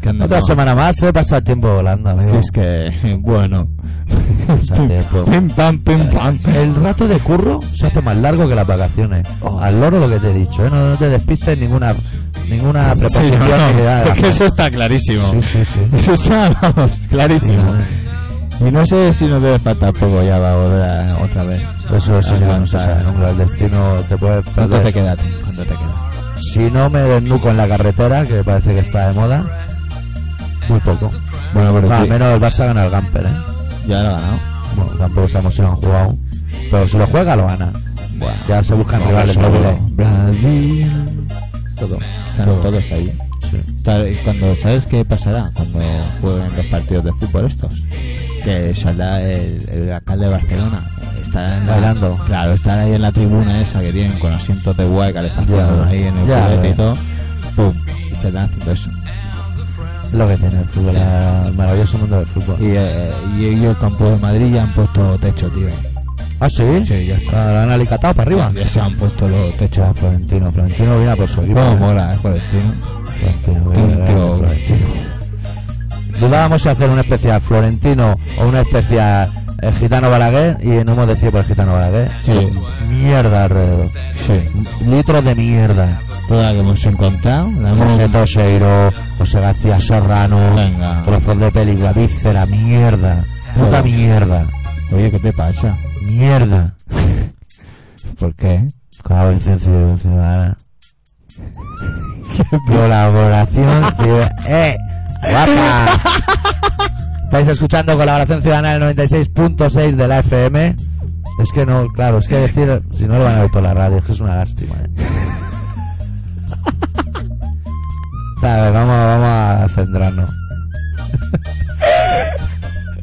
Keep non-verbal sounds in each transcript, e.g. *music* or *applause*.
¿Qué onda, Otra semana más, se pasa el tiempo volando, amigo. Si es que, *laughs* bueno. *laughs* Pim pam, pim pam. El rato de curro se hace más largo que las vacaciones. Oh. Al loro lo que te he dicho, ¿eh? no, no te despistes ninguna ninguna Sí, preposición no, no, porque *laughs* eso está clarísimo. Sí, sí, sí. Eso está, vamos, clarísimo. Y no sé si nos debe faltar poco ya va a volver a- otra vez. Eso, ya no sabe nunca. El destino te puede ¿Cuánto te queda? ¿Cuánto te queda? Si no me desnuco en la carretera, que parece que está de moda, muy poco. Bueno, pero al sí, menos el Barça gana el Gamper, ¿eh? ya lo ha ganado. Bueno, tampoco sabemos si lo han jugado. Pero si lo juega, lo gana. Bueno, Ya se buscan no, rivales doble. Brasil. Todo. Están Todo. todos ahí. Y Cuando, ¿Sabes qué pasará cuando jueguen los partidos de fútbol estos? Que saldrá el, el alcalde de Barcelona. Estará en la- Bailando. claro, estará ahí en la tribuna esa que tienen con asientos de guay, calefacción ahí en el ya, culete y todo. Pum. Y se haciendo eso. Es lo que tiene el fútbol, Sí. el maravilloso mundo del fútbol. Y, eh, y ellos el campo de Madrid ya han puesto techo, tío. ¿Ah, sí? Sí, ya está. ¿Lo han alicatado para arriba? Ya se han puesto los techos. Echa Florentino. Florentino viene a por su. Cómo mola, eh, Florentino. Florentino, a por Florentino. Dudábamos si hacer un especial Florentino o un especial eh, Gitano Balaguer y no hemos decidido por el Gitano Balaguer. Sí. Es mierda alrededor. Sí. Litros de mierda. Toda la que hemos encontrado, la hemos... José Toseiro, José García Serrano, Venga. trozos de película, víscera, mierda. Puta mierda. Oye, ¿qué te pasa? Mierda. ¿Por qué? *laughs* Colaboración ciu- ciudadana. Colaboración ciudadana. ¡Eh! ¡Guapa! Estáis escuchando Colaboración Ciudadana en el 96.6 de la FM. Es que no, claro, es que decir, si no lo van a oír por la radio, es que es una lástima. ¿eh? Vale, vamos, vamos a centrarnos.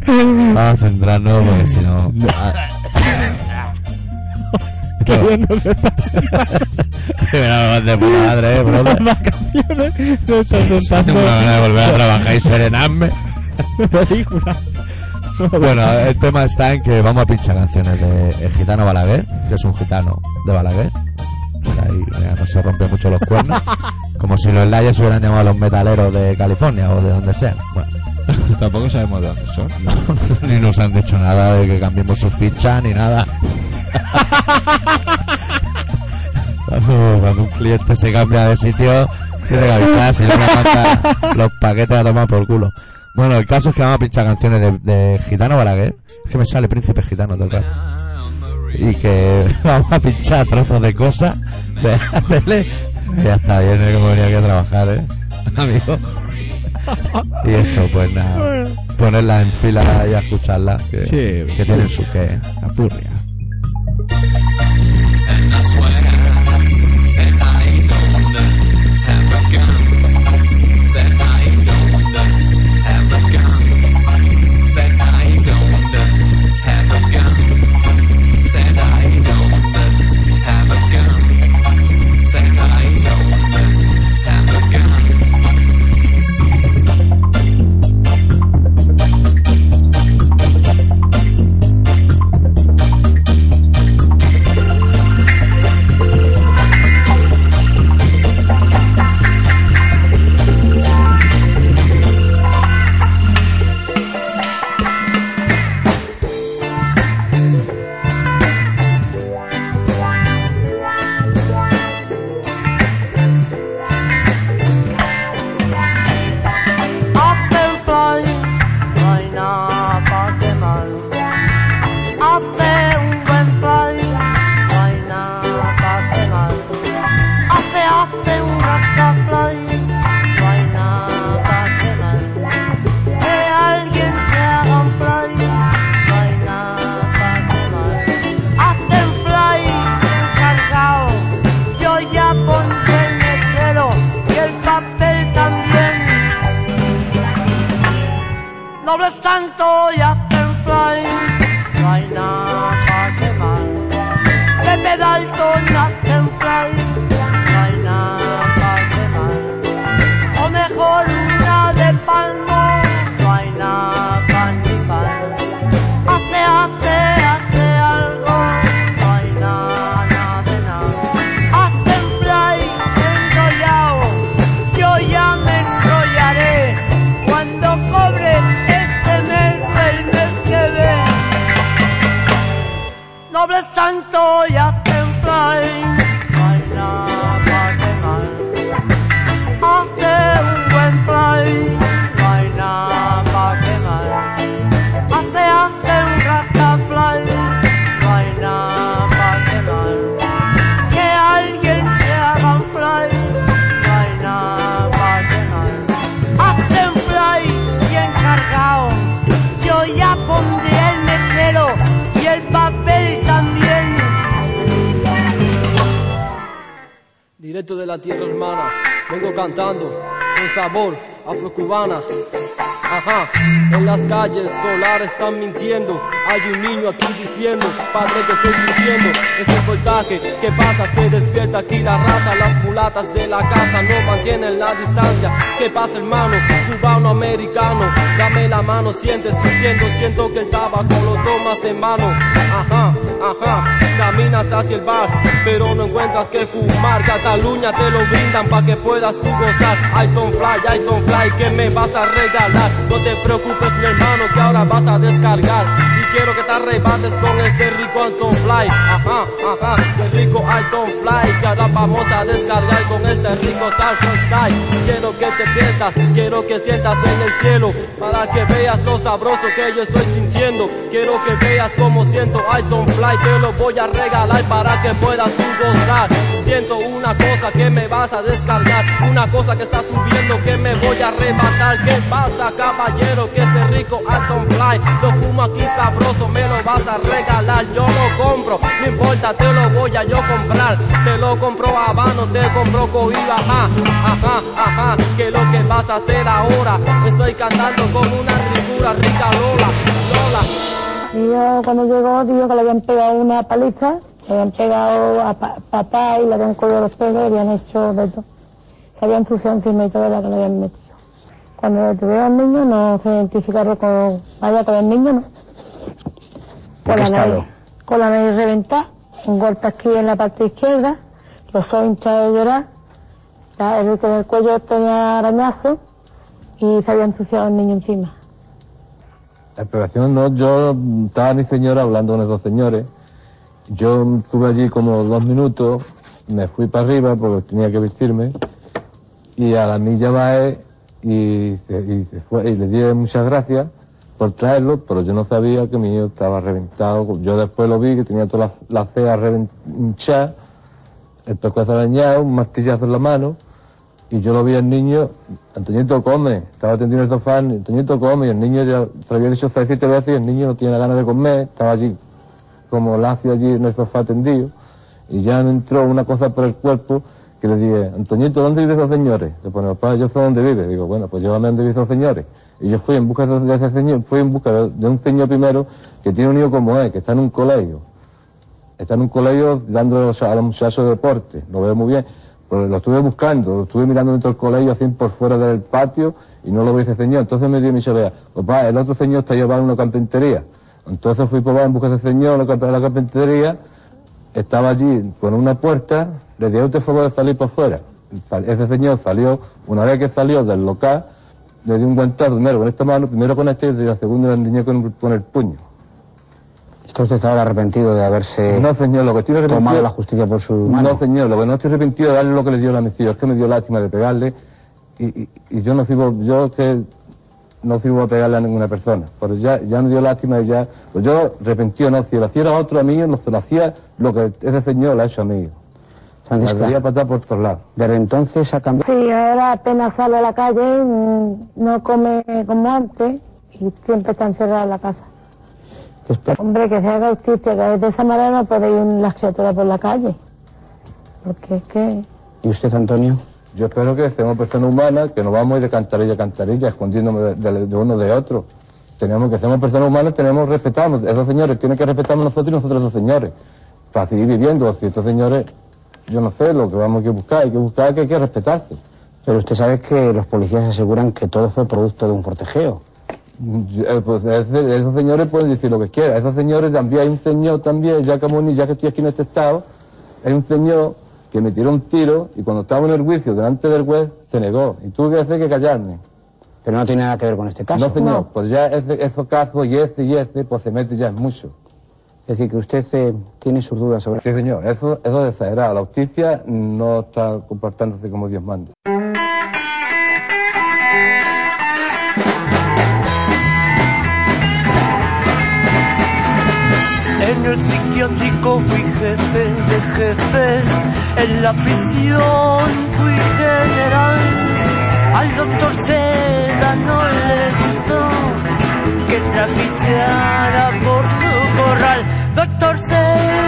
vamos a centrarnos porque si no. *laughs* *laughs* Qué bien nos pasa *laughs* de madre, eh, brother. vacaciones. Nos Tengo asentando una gana de volver a *laughs* trabajar y serenarme. película. Bueno, el tema está en que vamos a pinchar canciones de El Gitano Balaguer, que es un gitano de Balaguer. Ahí mira, no se rompe mucho los cuernos. Como si los Layers hubieran llamado a los metaleros de California o de donde sea. Bueno, *laughs* Tampoco sabemos de dónde son. *laughs* ni nos han dicho nada de que cambiemos su ficha ni nada. *laughs* cuando, un cliente se cambia de sitio, tiene que avisar, si no me manda los paquetes a tomar por culo. Bueno, el caso es que vamos a pinchar canciones de, de Gitano Balaguer, es que me sale Príncipe Gitano todo el rato. Y que vamos a pinchar trozos de cosas de hacerle. Ya está bien, ¿eh? como venía aquí a trabajar, ¿eh? Amigo. *laughs* Y eso, pues nada. Ponerla en fila y escucharla, que, Sí, que tienen su qué. La dobles tanto y hacen fly. De la tierra hermana, vengo cantando con sabor afrocubana. Ajá, en las calles solar están mintiendo. Hay un niño aquí diciendo, padre que estoy sintiendo. Ese voltaje que pasa, se despierta aquí la raza. Las mulatas de la casa no mantienen la distancia. ¿Qué pasa hermano? Cubano americano, dame la mano, sientes sintiendo, siento que el tabaco lo tomas en mano. Ajá, ajá, caminas hacia el bar, pero no encuentras que fumar. Cataluña te lo brindan para que puedas tú gozar. I don't fly, I don't fly, que me vas a regalar. No te preocupes mi hermano, que ahora vas a descargar. Y quiero que te arrebates con este rico Alton Fly. Ajá, ajá, qué rico Alton Fly. Que ahora vamos a descargar con este rico Alton Fly. Quiero que te pierdas, quiero que sientas en el cielo. Para que veas lo sabroso que yo estoy sintiendo. Quiero que veas cómo siento Alton Fly. Te lo voy a regalar para que puedas tú gozar. Siento una cosa que me vas a descargar. Una cosa que está subiendo que me voy a arrebatar. ¿Qué pasa, caballero? Que este rico Alton Fly lo fumo aquí sabroso, me lo vas a regalar. Yo lo compro, no importa, te lo voy a yo comprar. Te lo compro Habano, te compro Cohiba, ajá, ajá, ajá. ¿Qué es lo que vas a hacer ahora? Estoy cantando con una ricura, rica Lola, Lola. Y yo cuando llegó dijo que le habían pegado una paliza, le habían pegado a pa- papá y le habían cogido los pelos y habían hecho de todo. Se habían ensuciado encima y todo la que le habían metido. Cuando detuvieron al niño no se identificaron con vaya con el niño, ¿no? Con la nariz, con la nariz reventada, un golpe aquí en la parte izquierda, los ojos hinchados de llorar, el el cuello tenía arañazo y se había ensuciado el niño encima. La explicación no, yo estaba mi señora hablando con esos señores. Yo estuve allí como dos minutos, me fui para arriba porque tenía que vestirme y a la milla Bae y, se- y y le di muchas gracias por traerlo, pero yo no sabía que mi hijo estaba reventado. Yo después lo vi que tenía todas las cejas reven- hinchadas, el pescuezo arañado, un martillazo en la mano. Y yo lo vi al niño, Antoñito come, estaba tendido en el sofá, Antoñito come, y el niño ya se lo había dicho seis, siete veces y el niño no tiene ganas de comer, estaba allí como lacio allí en el sofá tendido, y ya me entró una cosa por el cuerpo que le dije, Antoñito, ¿dónde viven esos señores? Le pone, papá, yo sé dónde vive. Digo, bueno, pues llévame a donde viven esos señores. Y yo fui en busca de ese señor, fui en busca de, un señor primero que tiene un hijo como él, que está en un colegio está en un colegio dando a a los muchachos deporte, lo veo muy bien. Pero lo estuve buscando, lo estuve mirando dentro del colegio, así por fuera del patio, y no lo vi ese señor. Entonces me dio mi cholea, papá, el otro señor está llevando una carpintería. Entonces fui por en busca de ese señor, carp- la carpintería, estaba allí con una puerta, le dije, usted favor de salir por fuera. Ese señor salió, una vez que salió del local, le di un guantazo primero con esta mano, primero con este y la segunda le con el puño. ¿Está usted ahora arrepentido de haberse No, señor, lo que estoy arrepentido... tomado la justicia por su mano? No, señor, lo que no estoy arrepentido de darle lo que le dio la misión, es que me dio lástima de pegarle y, y, y yo no sirvo, yo que no sirvo a pegarle a ninguna persona, pero ya, ya me dio lástima y ya, pues yo arrepentido no, si lo hiciera a otro amigo, no se lo hacía lo que ese señor le ha hecho a mí. Francisca, patada por todos lados. desde entonces ha cambiado. Sí, ahora apenas sale a la calle, mm, no come como antes y siempre está encerrado en la casa. Hombre, que se haga justicia, que de esa manera no puede ir las criaturas por la calle. Porque es que... ¿Y usted, Antonio? Yo espero que seamos personas humanas, que no vamos a ir de cantarilla a cantarilla, escondiéndome de, de- de uno de otro. Tenemos que seamos personas humanas, tenemos que respetarnos. Esos señores tienen que respetarnos nosotros y nosotros esos señores. Para seguir viviendo. Si estos señores, yo no sé lo que vamos a buscar, hay que buscar que hay que respetarse. Pero usted sabe que los policías aseguran que todo fue producto de un forcejeo. Eh, Pues ese- esos señores pueden decir lo que quieran. Esos señores también, hay un señor también, ya que estoy aquí en este estado, hay un señor que me tiró un tiro y cuando estaba en el juicio delante del juez se negó. Y tuve que hacer que callarme. Pero no tiene nada que ver con este caso. No, señor, pues ya ese, esos casos y ese y ese, pues se mete ya en mucho. Es decir, que usted eh, tiene sus dudas sobre... Sí, señor, eso, eso es exagerado. La justicia no está comportándose como Dios manda. El psiquiátrico fui jefe de jefes, en la prisión fui general. Al doctor Seda no le gustó que trapicheara por su corral. Doctor Zelda,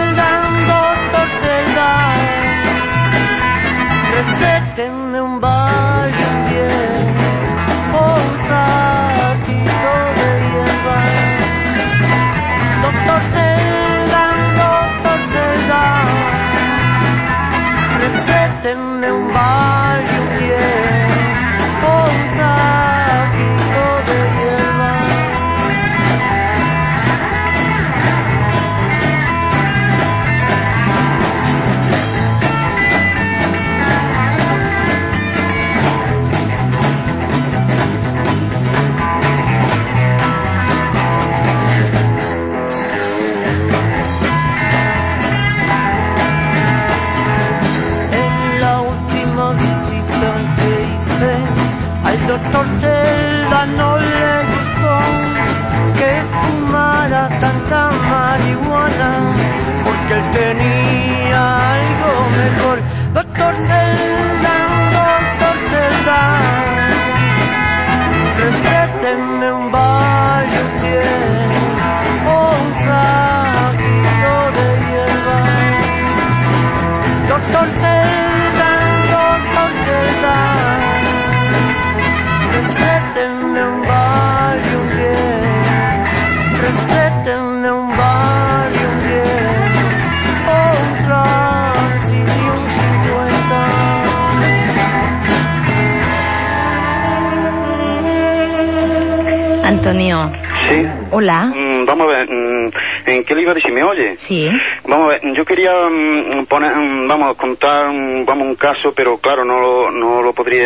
hola. Mm, vamos a ver, mm, ¿en qué le iba a decir? ¿Me oye? Sí. Vamos a ver, yo quería mm, poner, mm, vamos contar, mm, vamos un caso, pero claro, no lo, no lo podría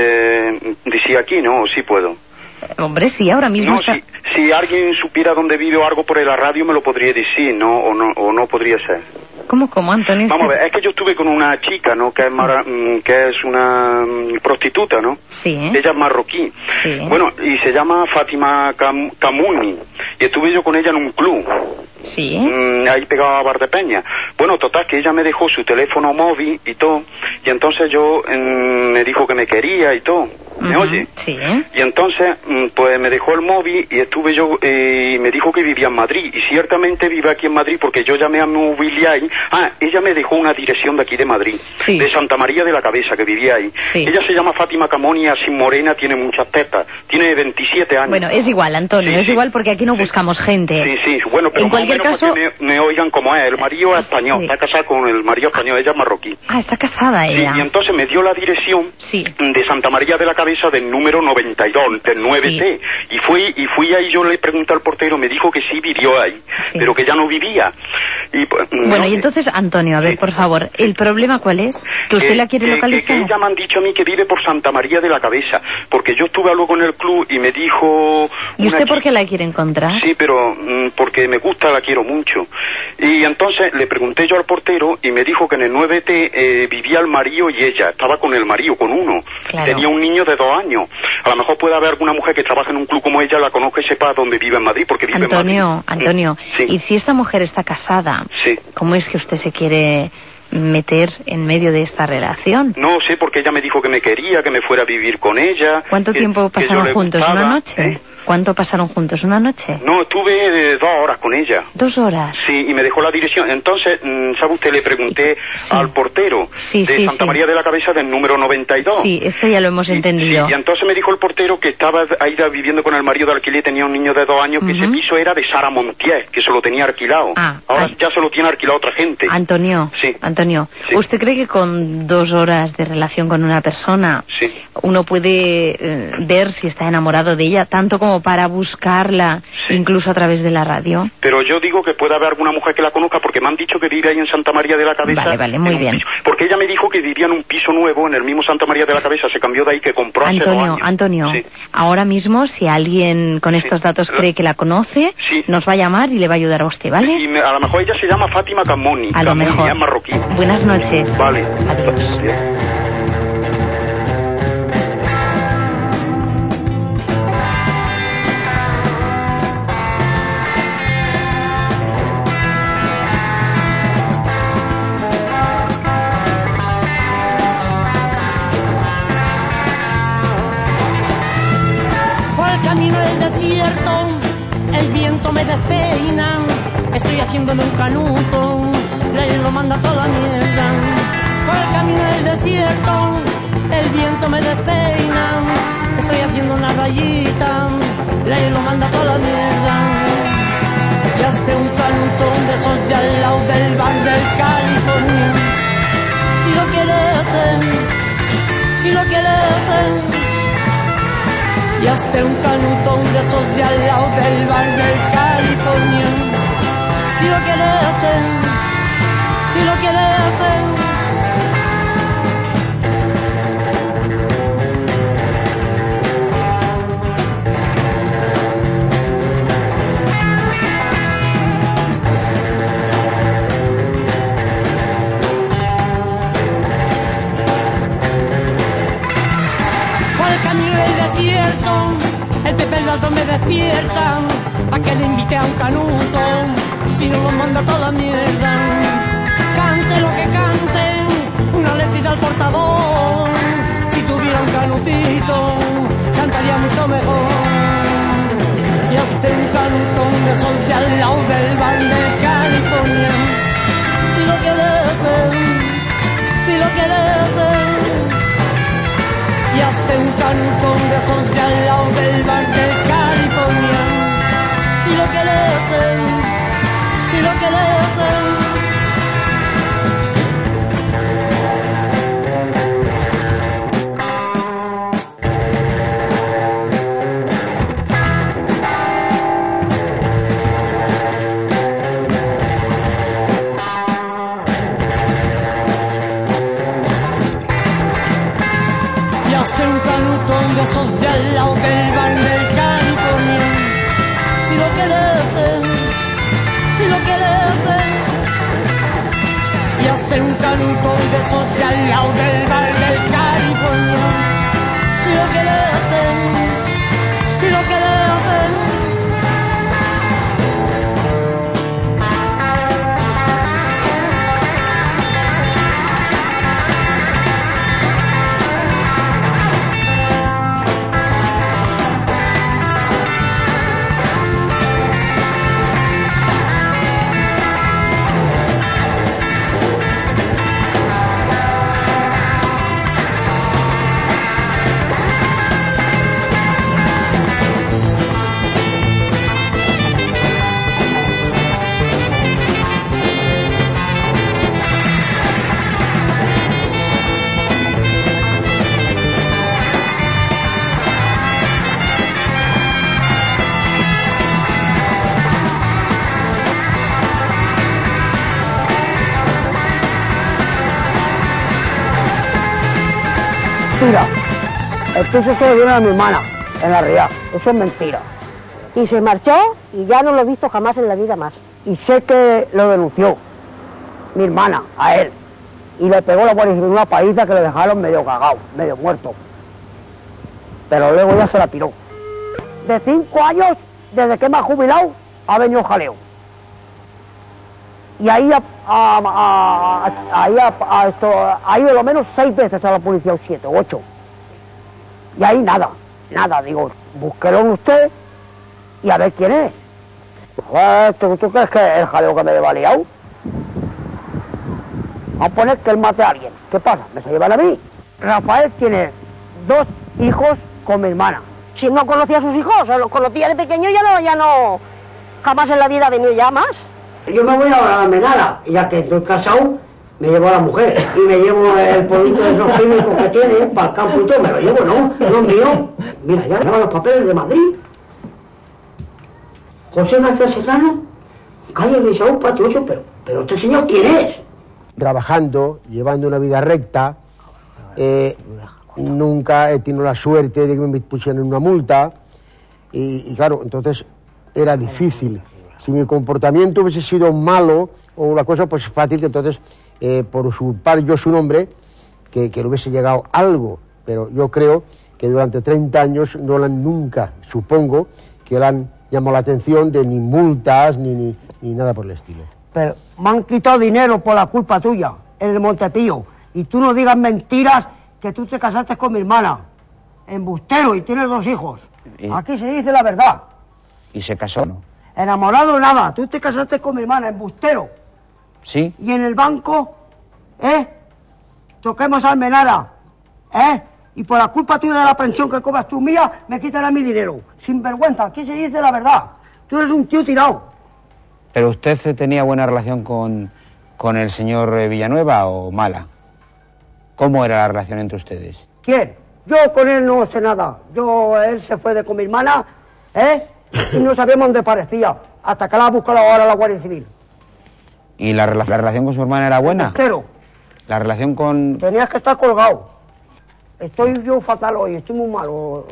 decir aquí, ¿no? ¿O sí puedo? Hombre, sí, ahora mismo No, está... si, si alguien supiera dónde vive o algo por la radio me lo podría decir, ¿no? O no, o no podría ser. ¿Cómo, cómo, Antonio? Vamos a ver, es que yo estuve con una chica, ¿no? Que es, mara- mm, que es una mm, prostituta, ¿no? Sí. Ella es marroquí. Sí. Bueno, y se llama Fátima Cam- Camuni. Y estuve yo con ella en un club. Sí. Mm, ahí pegado a Bardepeña. Bueno, total, que ella me dejó su teléfono móvil y todo. Y entonces yo mm, me dijo que me quería y todo. ¿Me Ujú, oye? Sí. Y entonces, mm, pues me dejó el móvil y estuve yo, eh, y me dijo que vivía en Madrid. Y ciertamente vive aquí en Madrid porque yo llamé a mobiliar y, ah, ella me dejó una dirección de aquí de Madrid. Sí. De Santa María de la Cabeza, que vivía ahí. Sí. Ella se llama Fátima Camonia, sin morena, tiene muchas tetas. Tiene 27 años. Bueno, es igual, Antonio, Sí, es igual porque aquí no buscamos gente. Sí, sí, bueno, pero En cualquier menos caso- para que me, me oigan como es. El marido es español, Sí. está casado con el marido español, ella es marroquí. Ah, está casada Sí, ella. y entonces me dio la dirección Sí. de Santa María de la Cabeza del número 92, del 9T. Y fui y fui ahí, yo le pregunté al portero, me dijo que sí vivió ahí, pero que ya no vivía. Y, pues, Bueno, no, y entonces, Antonio, a ver, por favor, ¿el problema cuál es? ¿Que usted que- la quiere que- localizar? Que, ella me han dicho a mí que vive por Santa María de la Cabeza, porque yo estuve luego en el club y me dijo... ¿Y usted por qué la quiere encontrar? Sí, pero mm, porque me gusta, la quiero mucho. Y entonces le pregunté yo al portero y me dijo que en el 9T eh, vivía el marido y ella. Estaba con el marido, con uno. Claro. Tenía un niño de dos años. A lo mejor puede haber alguna mujer que trabaje en un club como ella, la conozca y sepa dónde vive en Madrid, porque vive Antonio, en Madrid. Antonio, Mm, Sí, y si esta mujer está casada, sí. ¿cómo es que usted se quiere meter en medio de esta relación? No sé, porque ella me dijo que me quería, que me fuera a vivir con ella. ¿Cuánto que- tiempo pasaron juntos? gustaba, ¿Una noche? ¿eh? ¿Cuánto pasaron juntos? ¿Una noche? No, estuve eh, dos horas con ella. ¿Dos horas? Sí, y me dejó la dirección. Entonces, mm, ¿sabe usted? Le pregunté Sí. al portero Sí, de sí, Santa. María de la Cabeza del número 92. Sí, esto ya lo hemos Y- entendido. sí, y entonces me dijo el portero que estaba ahí viviendo con el marido de alquiler, tenía un niño de dos años, que ese piso era de Sara Montier, que se lo tenía alquilado. Ah, Ahora ah. ya se lo tiene alquilado otra gente. Antonio, Sí. Antonio, Sí. ¿usted cree que con dos horas de relación con una persona Sí. uno puede eh, ver si está enamorado de ella tanto como como para buscarla, incluso a través de la radio? Pero yo digo que puede haber alguna mujer que la conozca porque me han dicho que vive ahí en Santa María de la Cabeza. Vale, vale, muy bien. piso. Porque ella me dijo que vivía en un piso nuevo en el mismo Santa María de la Cabeza, se cambió de ahí que compró hace dos Antonio, años. Antonio, Sí. ahora mismo si alguien con estos datos cree que la conoce, nos va a llamar y le va a ayudar a usted, ¿vale? Y me- a lo mejor ella se llama Fátima Camoni. A lo Camoni, mejor. es marroquí. Buenas noches. Vale. Por el camino del desierto, el viento me despeina. Estoy haciéndome un canuto, la lo manda toda mierda. Por el camino del desierto, el viento me despeina. Estoy haciendo una rayita, la lo manda toda mierda. Y hazte un canutón de esos de al lado del bar del California. Si lo quieres, si lo quieres y hazte un canutón de esos de al lado del bar del California. Si lo quieres hacer, si lo quieres hacer. Me despierta, pa' que le invite a un canuto, si no lo manda toda la mierda. Cante lo que cante, una letrita al portador, si tuviera un canutito, cantaría mucho mejor. Y hazte un canutón de esos de al lado del bar de California, si lo quieres si lo quieres hazte un canucón de al lado del bar del California. Si lo hacer, si lo quieres El piso se lo dieron a mi hermana, en la realidad. Eso es mentira. Y se marchó y ya no lo he visto jamás en la vida más. Y sé que lo denunció mi hermana a él. Y le pegó la guardia civil una paliza que le dejaron medio cagado, medio muerto. Pero luego ya se la tiró. De cinco años, desde que me ha jubilado, ha venido jaleo. Y ahí a- a- a- ahí ha, esto, ha ido lo menos seis veces a la policía, o siete, o ocho. Y ahí nada, nada, digo, búsquelo usted y a ver quién es. Joder, ¿tú, tú crees que es el jaleo que me lleva liado? A poner que él mate a alguien. ¿Qué pasa? ¿Me se llevan a mí? Rafael tiene dos hijos con mi hermana. Si no conocía a sus hijos, o los conocía de pequeño, ya no, ya no, jamás en la vida venido ya más. Yo me voy a ganarme nada, y ya que estoy casado, me llevo a la mujer y me llevo el producto de esos químicos que tiene para el campo y todo, me lo llevo, no, no mío. Mira, ya llevo los papeles de Madrid José García Serrano, calle de Saúl Patio 8, pero, pero este señor quién es? Trabajando, llevando una vida recta, eh, nunca he tenido la suerte de que me pusieran una multa y, claro, entonces era difícil. Si mi comportamiento hubiese sido malo o una cosa, pues es fácil que entonces, eh, por usurpar yo su nombre, que, que le hubiese llegado algo. Pero yo creo que durante 30 años no le han nunca, supongo, que le han llamado la atención de ni multas ni, ni, ni nada por el estilo. Pero me han quitado dinero por la culpa tuya, en el Montepío. Y tú no digas mentiras que tú te casaste con mi hermana. Embustero y tienes dos hijos. Y- Aquí se dice la verdad. ¿Y se casó no? Enamorado nada. Tú te casaste con mi hermana, embustero. ¿Sí? Y en el banco, ¿eh? Toquemos almenara, ¿eh? Y por la culpa tuya de la pensión que cobras tú mía, me quitarán mi dinero. Sin vergüenza, aquí se dice la verdad. Tú eres un tío tirado. ¿Pero usted tenía buena relación con, con el señor eh, Villanueva o mala? ¿Cómo era la relación entre ustedes? ¿Quién? Yo con él no sé nada. Yo, él se fue de con mi hermana, ¿eh? Y no sabíamos dónde parecía. Hasta que la ha buscado ahora la Guardia Civil. ¿Y la, la relación con su hermana era buena? Pero ¿La relación con...? tenías que estar colgado. Estoy yo fatal hoy, estoy muy malo.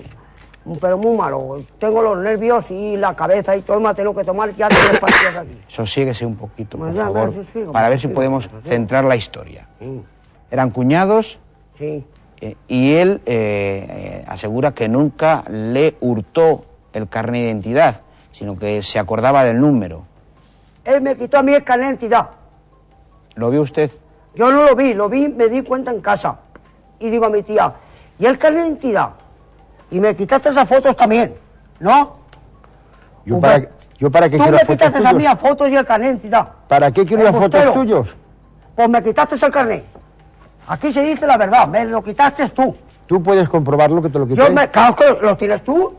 Pero muy malo. Tengo los nervios y la cabeza y todo me tengo que tomar ya tres pastillas aquí. *coughs* Sosíguese un poquito, por Pues favor, sosiego, para ver si podemos centrar la historia. Sí. Eran cuñados Sí. eh, y él eh, eh, asegura que nunca le hurtó el carnet de identidad, sino que se acordaba del número. Él me quitó a mí el carnet de identidad. ¿Lo vio usted? Yo no lo vi, lo vi, me di cuenta en casa. Y digo a mi tía, ¿y el carnet de identidad? Y me quitaste esas fotos también, ¿no? Yo para, ve- yo para qué Tú quiero me fotos quitaste a mí tuyos. las fotos y el carnet de identidad. ¿Para qué quiero las fotos tuyos? Pues me quitaste el carnet. Aquí se dice la verdad, me lo quitaste tú. Tú puedes comprobarlo que te lo quité. Yo me que lo tienes tú.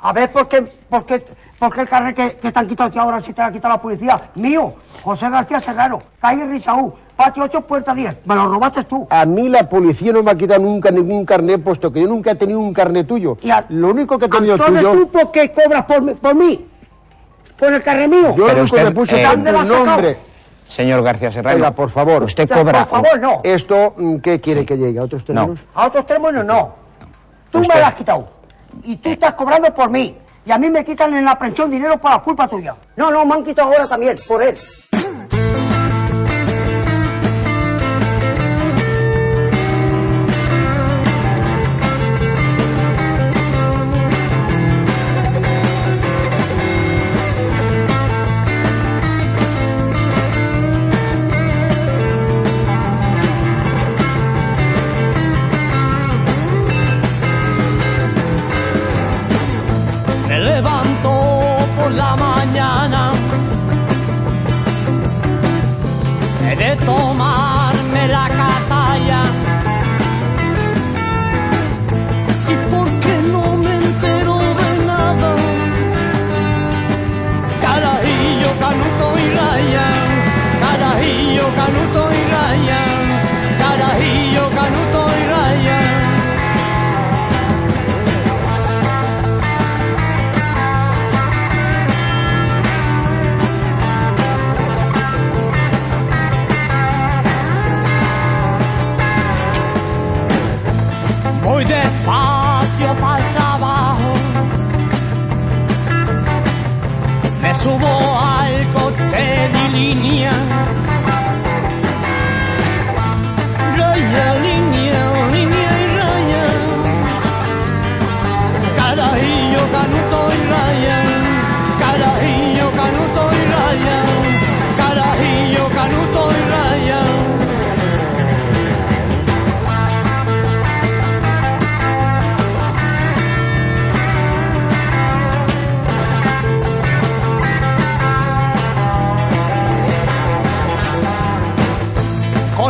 A ver por qué, por qué, por qué el carnet que, que te han quitado ahora si te lo ha quitado la policía. Mío, José García Serrano, calle Risaú, patio 8, puerta 10. Me lo robaste tú. A mí la policía no me ha quitado nunca ningún carnet, puesto que yo nunca he tenido un carnet tuyo. Lo único que he tenido Entonces tuyo... tú por qué cobras por, mí- por mí. Con el carnet mío. Yo Pero usted, me puse eh, nombre. Señor García Serrano, Oiga, por favor. usted cobra... por favor, no. ¿Esto mm, qué quiere que llegue? ¿A otros términos? A otros términos no. Tú Usted- me lo has quitado. Y tú estás cobrando por mí. Y a mí me quitan en la pensión dinero por la culpa tuya. No, no, me han quitado ahora también, por él.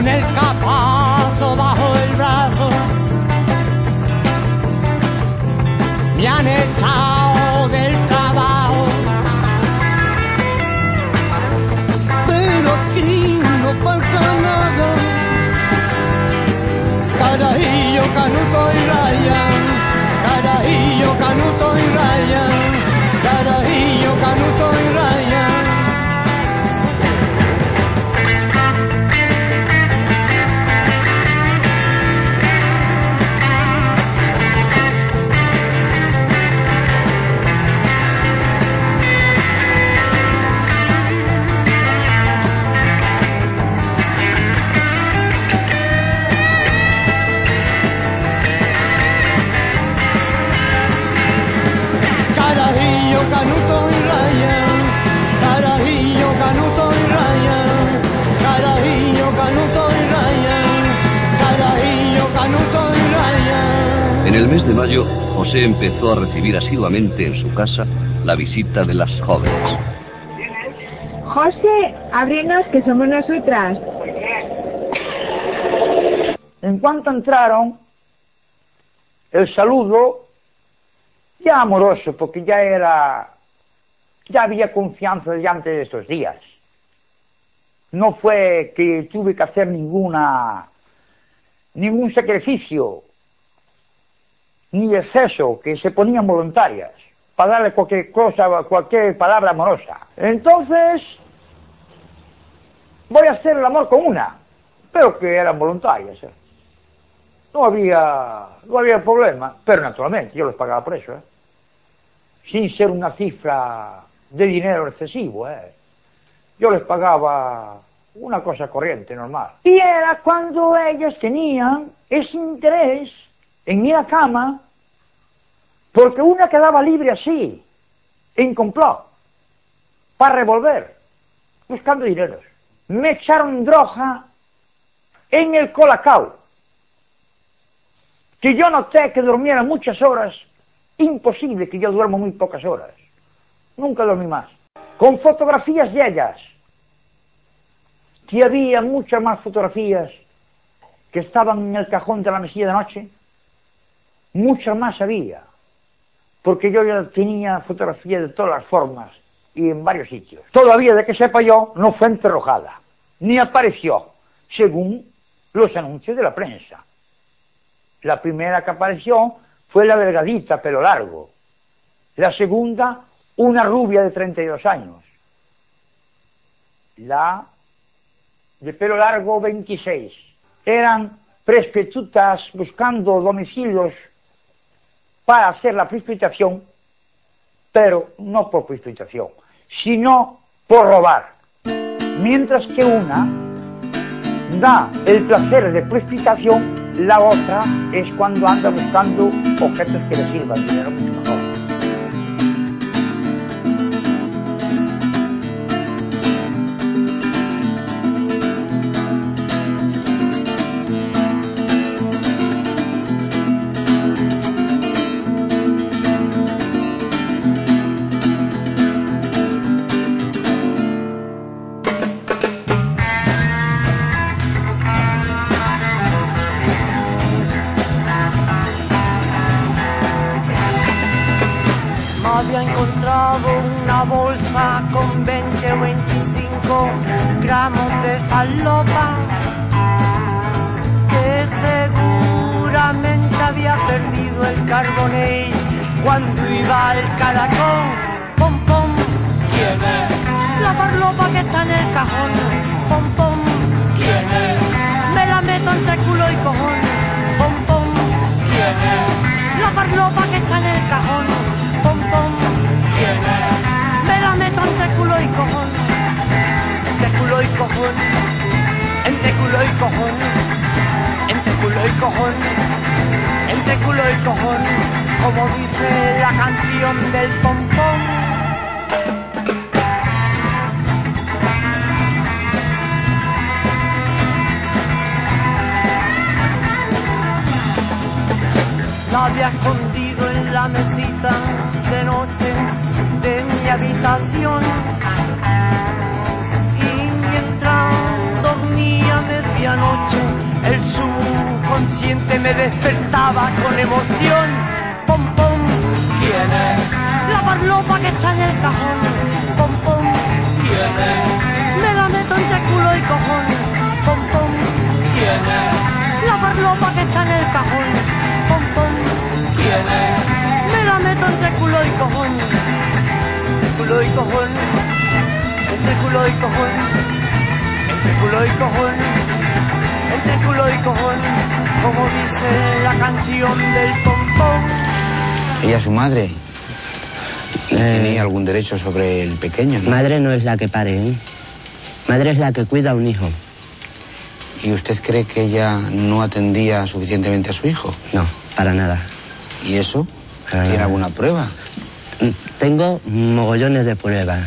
Con el capazo mes de mayo, José empezó a recibir asiduamente en su casa la visita de las jóvenes. José, ábrenos que somos nosotras. En cuanto entraron, el saludo ya amoroso, porque ya era, ya había confianza desde antes de estos días. No fue que tuve que hacer ninguna, ningún sacrificio, ni exceso, que se ponían voluntarias para darle cualquier cosa, cualquier palabra amorosa. Entonces, voy a hacer el amor con una, pero que eran voluntarias. ¿eh? No había, no había problema, pero naturalmente yo les pagaba por eso, ¿eh? sin ser una cifra de dinero excesivo. ¿eh? Yo les pagaba una cosa corriente, normal. Y era cuando ellos tenían ese interés en ir a cama, porque una quedaba libre así, en complot, para revolver, buscando dineros. Me echaron droga en el colacao, que yo noté que durmiera muchas horas, imposible que yo duermo muy pocas horas. Nunca dormí más. Con fotografías de ellas, que había muchas más fotografías que estaban en el cajón de la mesilla de noche, muchas más había, porque yo ya tenía fotografías de todas las formas y en varios sitios. Todavía de que sepa yo, no fue enterrojada, ni apareció, según los anuncios de la prensa. La primera que apareció fue la delgadita, pelo largo. La segunda, una rubia de 32 años. La de pelo largo, 26. Eran prostitutas buscando domicilios para hacer la precipitación, pero no por precipitación, sino por robar. Mientras que una da el placer de precipitación, la otra es cuando anda buscando objetos que le sirvan dinero falopa que seguramente había perdido el carbonate cuando iba al calacón. Pom pom, ¿quién es? La farlopa que está en el cajón. Pom pom, ¿quién es? Me la meto entre culo y cojón. Pom pom, ¿quién es? La farlopa que está en el cajón. Pom pom, ¿quién es? Me la meto entre culo y cojón. Entre culo y cojón. Culo y cojón. Entre culo y cojón. Entre culo y cojón. Como dice la canción del pom pom. La había escondido en la mesita de noche de mi habitación. Medianoche, el subconsciente me despertaba con emoción. Pom pom, ¿quién? La barlopa que está en el cajón. Pom pom, ¿quién es? Me la meto entre culo y cojón. Pom pom, ¿quién? La barlopa que está en el cajón. Pom pom, ¿quién es? Me la meto entre culo y cojón. Entre culo y cojón. Entre culo y cojón. Entre culo y cojón. Entre culo y cojón. Como dice la canción del pom pom. Ella es su madre. ¿Y tenía algún derecho sobre el pequeño? ¿no? Madre no es la que pare, ¿eh? Madre es la que cuida a un hijo. ¿Y usted cree que ella no atendía suficientemente a su hijo? No, para nada. ¿Y eso? ¿Tiene alguna prueba? Tengo mogollones de pruebas.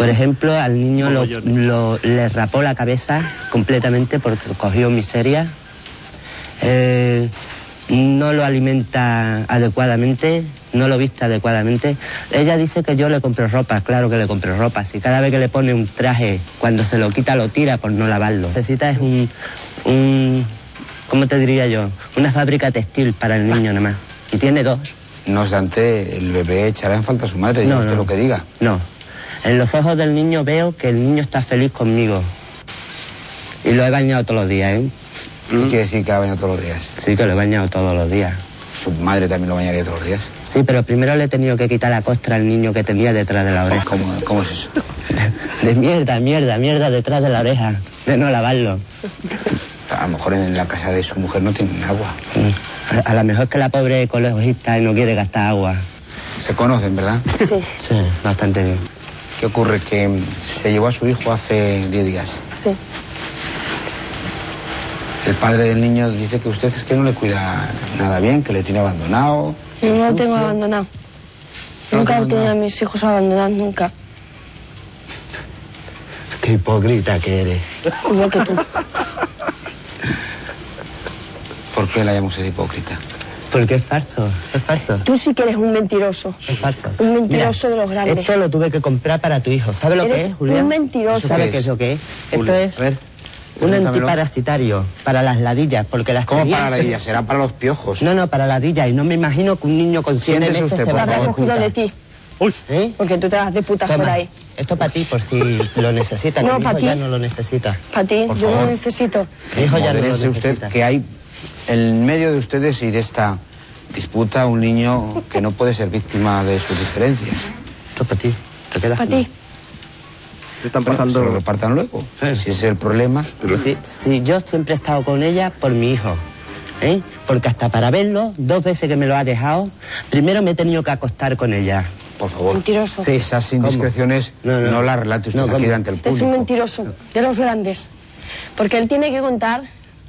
Por ejemplo, al niño lo, lo- le rapó la cabeza completamente porque cogió miseria. Eh, no lo alimenta adecuadamente, no lo viste adecuadamente. Ella dice que yo le compro ropa, claro que le compro ropa. Si cada vez que le pone un traje, cuando se lo quita lo tira por no lavarlo. Necesita es un, un ¿cómo te diría yo? Una fábrica textil para el niño nada más. Y tiene dos. No obstante, el bebé echará en falta a su madre, diga No, usted no. lo que diga. No. En los ojos del niño veo que el niño está feliz conmigo. Y lo he bañado todos los días, ¿eh? ¿Qué quiere decir que ha bañado todos los días? Sí, que lo he bañado todos los días. Su madre también lo bañaría todos los días. Sí, pero primero le he tenido que quitar la costra al niño que tenía detrás de la oreja. ¿Cómo, cómo es eso? *laughs* De mierda, mierda, mierda detrás de la oreja. De no lavarlo. A lo mejor en la casa de su mujer no tienen agua. A, a lo mejor es que la pobre ecologista y no quiere gastar agua. Se conocen, ¿verdad? Sí. Sí, bastante bien. ¿Qué ocurre? Que se llevó a su hijo hace 10 días. Sí. El padre del niño dice que usted es que no le cuida nada bien, que le tiene abandonado. No lo tengo abandonado. Nunca he tenido a mis hijos abandonados, nunca. Qué hipócrita que eres. Igual que tú. ¿Por qué la llama usted hipócrita? Porque es falso, es falso. Tú sí que eres un mentiroso. Es falso. Un mentiroso de los grandes. Esto lo tuve que comprar para tu hijo. ¿Sabe lo Eres que es, Julián? un mentiroso. ¿Sabe ¿Qué es? lo que es? Esto a es ver, un cuéntamelo. antiparasitario para las ladillas, porque las ¿Cómo para la ladilla? Será para los piojos. No, no, para ladillas. Y no me imagino que un niño con siete Siéntese meses usted, se va a cogido de ti. ¿Eh? Porque tú te das de putas Toma, por ahí. Esto para ti, por si lo necesitas. No, que mi pa' hijo ti. ya no lo necesita. Para ti, yo no favor. lo necesito. Mi hijo ya no lo Modérese usted necesita. que hay en medio de ustedes y de esta disputa un niño que no puede ser víctima de sus diferencias. Esto para ti. ¿Te quedas? Para ti. Están pasando... Se lo repartan luego. Si ese es el problema. Sí, sí, yo siempre he estado con ella por mi hijo. ¿eh? Porque hasta para verlo, dos veces que me lo ha dejado, primero me he tenido que acostar con ella. Por favor. Mentiroso. Sí, esas indiscreciones no, No, no. las relate usted No, aquí delante del Es un público. mentiroso de los grandes. Porque él tiene que contar,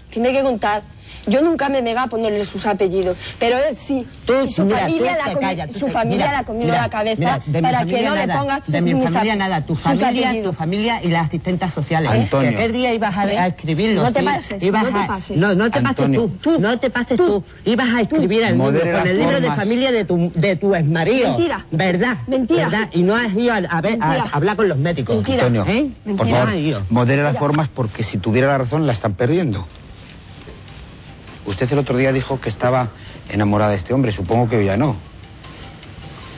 tiene que contar. Yo nunca me negaba a ponerle sus apellidos, pero él sí. Tú, y su mira, familia, tú la tú su te- familia mira, la ha comido mira, la cabeza mira, de mi para que no le pongas de mi familia nada, tu sus familia, tu familia y las asistentes sociales. Antonio. ¿Qué día ibas a, ¿Eh? a escribirlo? No te sí? pases, Ibas no te a- pases. No, no te Antonio. pases tú, no te pases tú. Ibas a escribir el libro con el libro de familia de tu, de tu exmarido. Mentira. ¿Verdad? Mentira. ¿Verdad? Y no has ido a, a ver, a, Mentira. a hablar con los médicos. Mentira. Antonio, ¿Eh? por Mentira. favor, ido. modere las formas porque si tuviera la razón la están perdiendo. Usted el otro día dijo que estaba enamorada de este hombre, supongo que hoy ya no.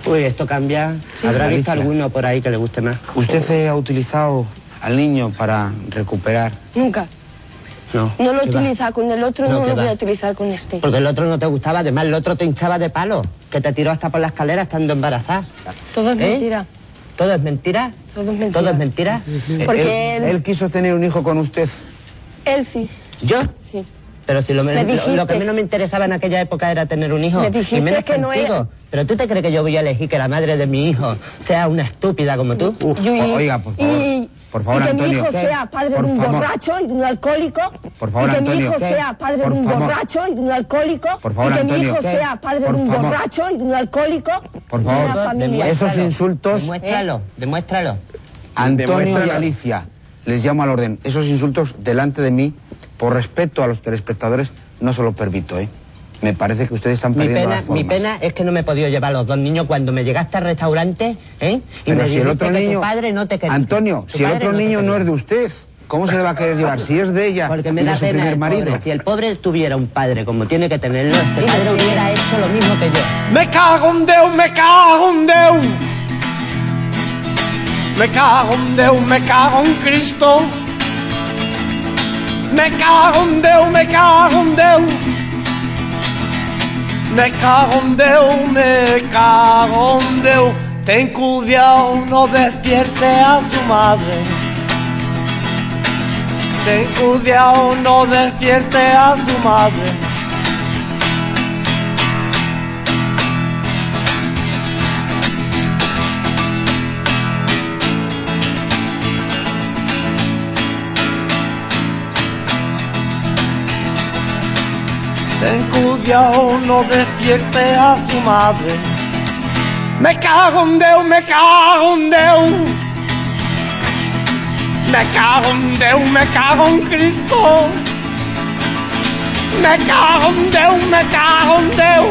Uy, esto cambia. Habrá visto alguno por ahí que le guste más. ¿Usted eh, ha utilizado al niño para recuperar? Nunca. No. No lo utiliza con el otro, No, no, ¿qué lo voy a utilizar con este. Porque el otro no te gustaba, además el otro te hinchaba de palo, que te tiró hasta por la escalera estando embarazada. Todo es ¿Eh? mentira. ¿Todo es mentira? Todo es mentira. ¿Todo es mentira? Porque él, él- él quiso tener un hijo con usted. Él sí. ¿Yo? Sí. Pero si lo, Me lo- dijiste. lo que menos me interesaba en aquella época era tener un hijo. Me dijiste y menos que no contigo. era- Pero tú te crees que yo voy a elegir que la madre de mi hijo sea una estúpida como tú? Y- o- oiga, por favor. Y, Por favor, y que Antonio. mi hijo ¿Qué? sea padre Por de un favor. borracho y de un alcohólico. Por favor, y que Antonio. mi hijo ¿Qué? sea padre Por de un favor. borracho y de un alcohólico. Por favor, y que Antonio. mi hijo ¿Qué? sea padre Por de un favor. borracho y de un alcohólico. Por y de favor, esos insultos, Demuéstralo, demuéstralo. Antonio y. Alicia, les llamo al orden. Esos insultos delante de mí, por respeto a los telespectadores, no se los permito, ¿eh? Me parece que ustedes están Mi perdiendo pena, las formas. mi pena es que no me he podido llevar a los dos niños cuando me llegaste al restaurante, ¿eh? Y Pero me si el otro que niño... tu padre no te quería. Antonio, si el otro niño no es de usted, ¿cómo se le va a querer llevar? Si es de ella Porque me y de da su pena primer el marido. pobre. Si el pobre tuviera un padre como tiene que tenerlo, ese padre hubiera hecho lo mismo que yo. Me cago en Déu, me cago en Déu. Me cago en Déu, me cago en Cristo. Me cago en me cago en. Me cago en me cago en Déu. Ten cuidado, no despierte a su madre. Ten cuidado, no despierte a su madre. Ten cuidado, no despierte a su madre. Me cago en Déu, me cago en Déu. Me cago en Déu, me cago en Cristo. Me cago en Déu, me cago en Déu.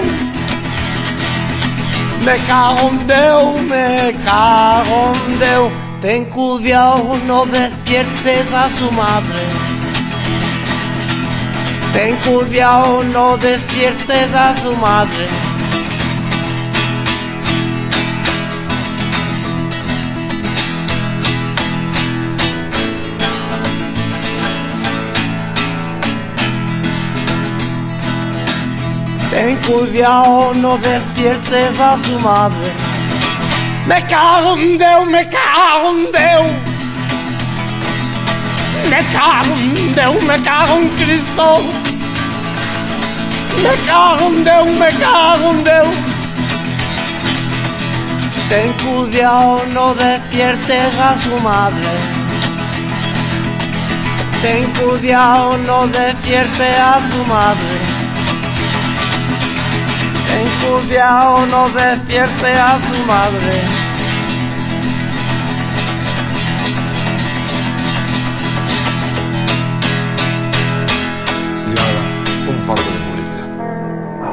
Me cago en Déu, me cago en Déu. Ten cuidado, no despiertes a su madre. Ten cuidado, no despiertes a su madre. Ten cuidado, no despiertes a su madre. Me cago en Déu, me cago en Déu. Me cago en Déu, me cago en Cristo. Me cago en Déu, me cago en Déu. Ten cuidado, no despiertes a su madre. Ten cuidado, no despiertes a su madre. Ten cuidado, no despierte a su madre.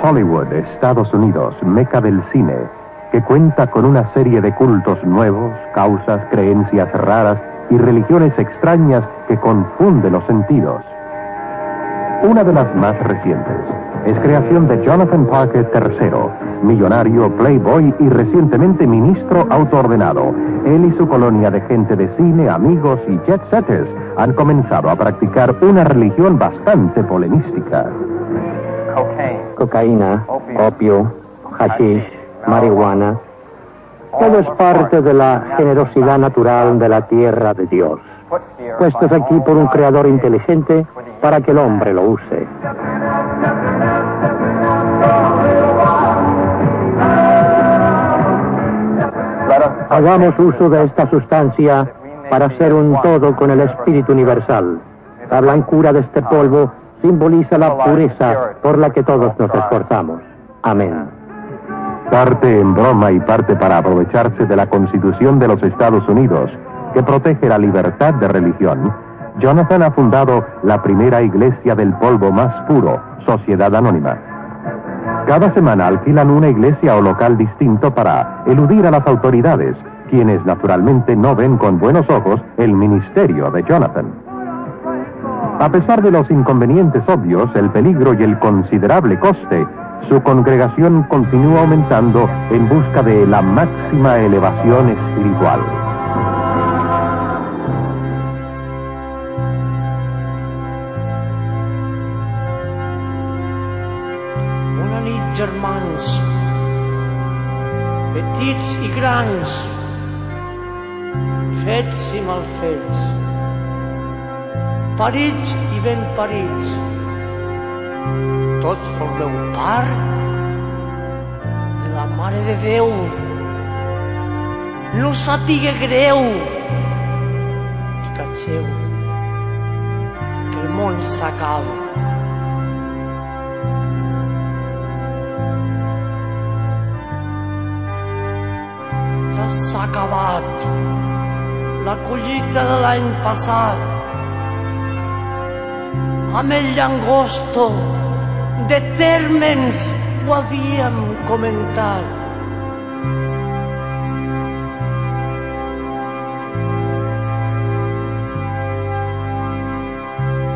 Hollywood, Estados Unidos, meca del cine, que cuenta con una serie de cultos nuevos, causas, creencias raras y religiones extrañas que confunden los sentidos. Una de las más recientes es creación de Jonathan Parker III, millonario, playboy y recientemente ministro autoordenado. Él y su colonia de gente de cine, amigos y jet setters han comenzado a practicar una religión bastante polemística. Cocaína, opio, hashish, marihuana. Todo es parte de la generosidad natural de la tierra de Dios, puestos aquí por un creador inteligente para que el hombre lo use. Hagamos uso de esta sustancia para ser un todo con el espíritu universal. La blancura de este polvo simboliza la pureza por la que todos nos esforzamos. Amén. Parte en broma y parte para aprovecharse de la Constitución de los Estados Unidos, que protege la libertad de religión, Jonathan ha fundado la primera iglesia del polvo más puro, Sociedad Anónima. Cada semana alquilan una iglesia o local distinto para eludir a las autoridades, quienes naturalmente no ven con buenos ojos el ministerio de Jonathan. A pesar de los inconvenientes obvios, el peligro y el considerable coste, su congregación continúa aumentando en busca de la máxima elevación espiritual. Una nit, germans, petits grans, fets i malfets, parits i ben parits, tots formeu part de la Mare de Déu. No sàpiga greu, i catxeu, que el món s'acaba. S'ha acabat la collita de l'any passat. Amb el llangosto de tèrmens ho havíem comentat.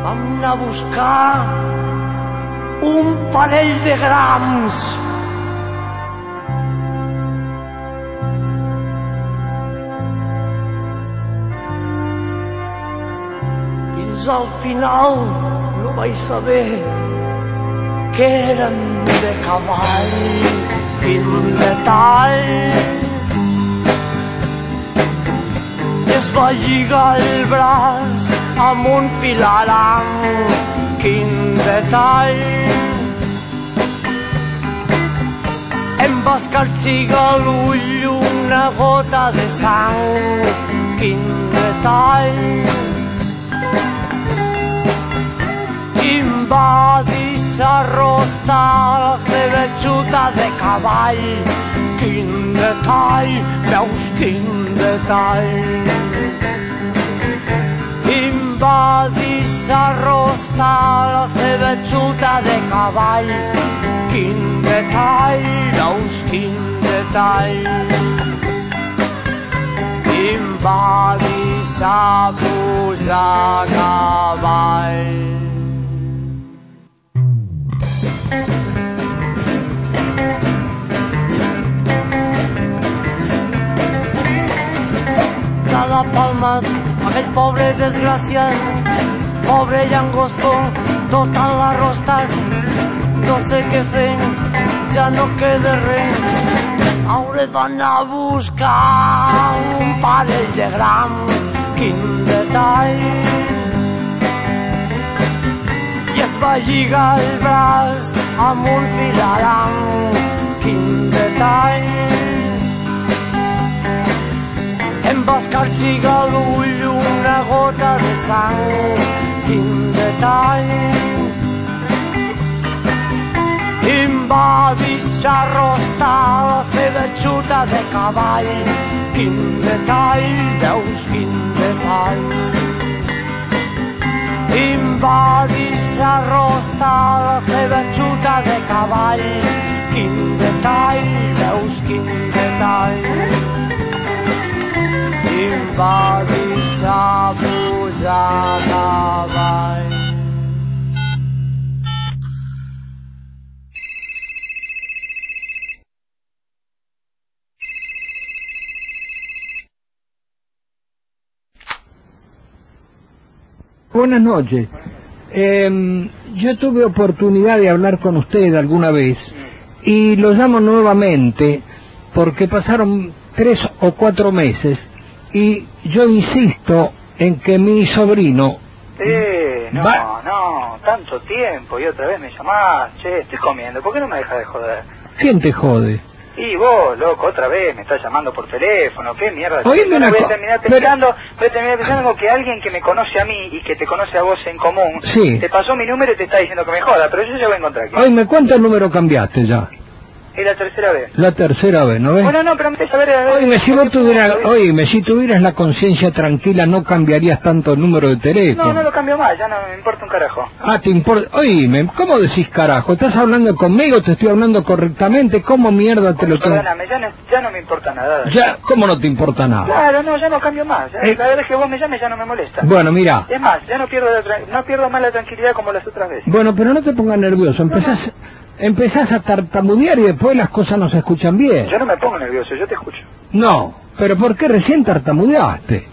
Vam anar a buscar un parell de grams Fins al final no vaig saber que eren de cavall. Quin detall! Es va lligar el braç amb un filaram. Quin detall! Em va escarxigar l'ull una gota de sang. Quin detall! envadis arrostar la seva xuta de cavall. Quin detall, veus quin detall. Invadis arrostar la seva xuta de cavall. Quin detall, veus quin detall. Invadis a posar cavall. Cada palma, aquell pobre desgraciat, pobre llangostó, total arrostat. No sé què fer, ja no queda res. Hauré d'anar a buscar un parell de grams, quin detall. I es va lligar el braç amb un filaram, quin detall. Em va escarxigar l'ull una gota de sang, quin detall. I em va deixar rostar la seva xuta de cavall, quin detall, veus quin detall. I em va deixar rostar la seva xuta de cavall, quin detall, veus quin detall em. Buenas noches. Eh, yo tuve oportunidad de hablar con usted alguna vez y lo llamo nuevamente porque pasaron tres o cuatro meses y yo insisto en que mi sobrino Eh, no, Va- no, tanto tiempo y otra vez me llamás, che, estoy comiendo, ¿por qué no me dejas de joder? ¿Quién te jode? Y vos, loco, otra vez me estás llamando por teléfono, qué mierda. Oíme una voy a terminar pero- pensando, voy a terminar pensando que alguien que me conoce a mí y que te conoce a vos en común, Sí. te pasó mi número y te está diciendo que me joda, pero yo ya voy a encontrar aquí. Oye, ¿cuántos número cambiaste ya? Es la tercera vez. La tercera vez, ¿no ves? Bueno, no, pero me saber... Oíme, si vos tuvieras, oíme, si tuvieras la conciencia tranquila no cambiarías tanto el número de teléfono. No, no lo cambio más, ya no me importa un carajo. Ah, te importa. Oíme, ¿cómo decís carajo? ¿Estás hablando conmigo? ¿Te estoy hablando correctamente? ¿Cómo mierda te lo? Perdóname, ya no, ya no me importa nada. Ya, ¿cómo no te importa nada? Claro, no, ya no cambio más. Eh. Cada vez que vos me llames ya no me molesta. Bueno, mira. Es más, ya no pierdo, la tra- no pierdo más la tranquilidad como las otras veces. Bueno, pero no te pongas nervioso. Empezás, empezás a tartamudear y después las cosas no se escuchan bien. Yo no me pongo nervioso, yo te escucho. No, pero ¿por qué recién tartamudeaste?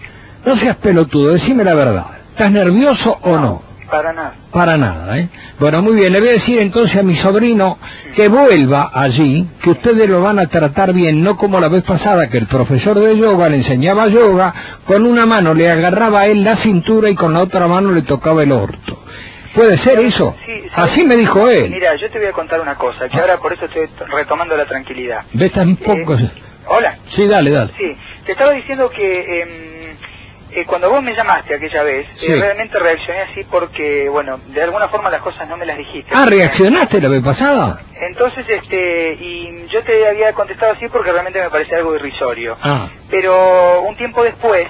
No seas pelotudo, decime la verdad. ¿Estás nervioso o no? Para nada. Para nada, ¿eh? Bueno, muy bien, le voy a decir entonces a mi sobrino que vuelva allí, que ustedes lo van a tratar bien, no como la vez pasada que el profesor de yoga le enseñaba yoga, con una mano le agarraba a él la cintura y con la otra mano le tocaba el orto. ¿Puede ser eso? Así me dijo él. Mira, yo te voy a contar una cosa, que ahora por eso estoy retomando la tranquilidad. ¿Ves tan poco? Hola. Sí, dale, dale. Sí, te estaba diciendo que em, eh, cuando vos me llamaste aquella vez, eh, Sí. realmente reaccioné así porque, bueno, de alguna forma las cosas no me las dijiste. Ah, ¿reaccionaste la vez pasada? Entonces, este, y yo te había contestado así porque realmente me parecía algo irrisorio. Ah, Pero un tiempo después,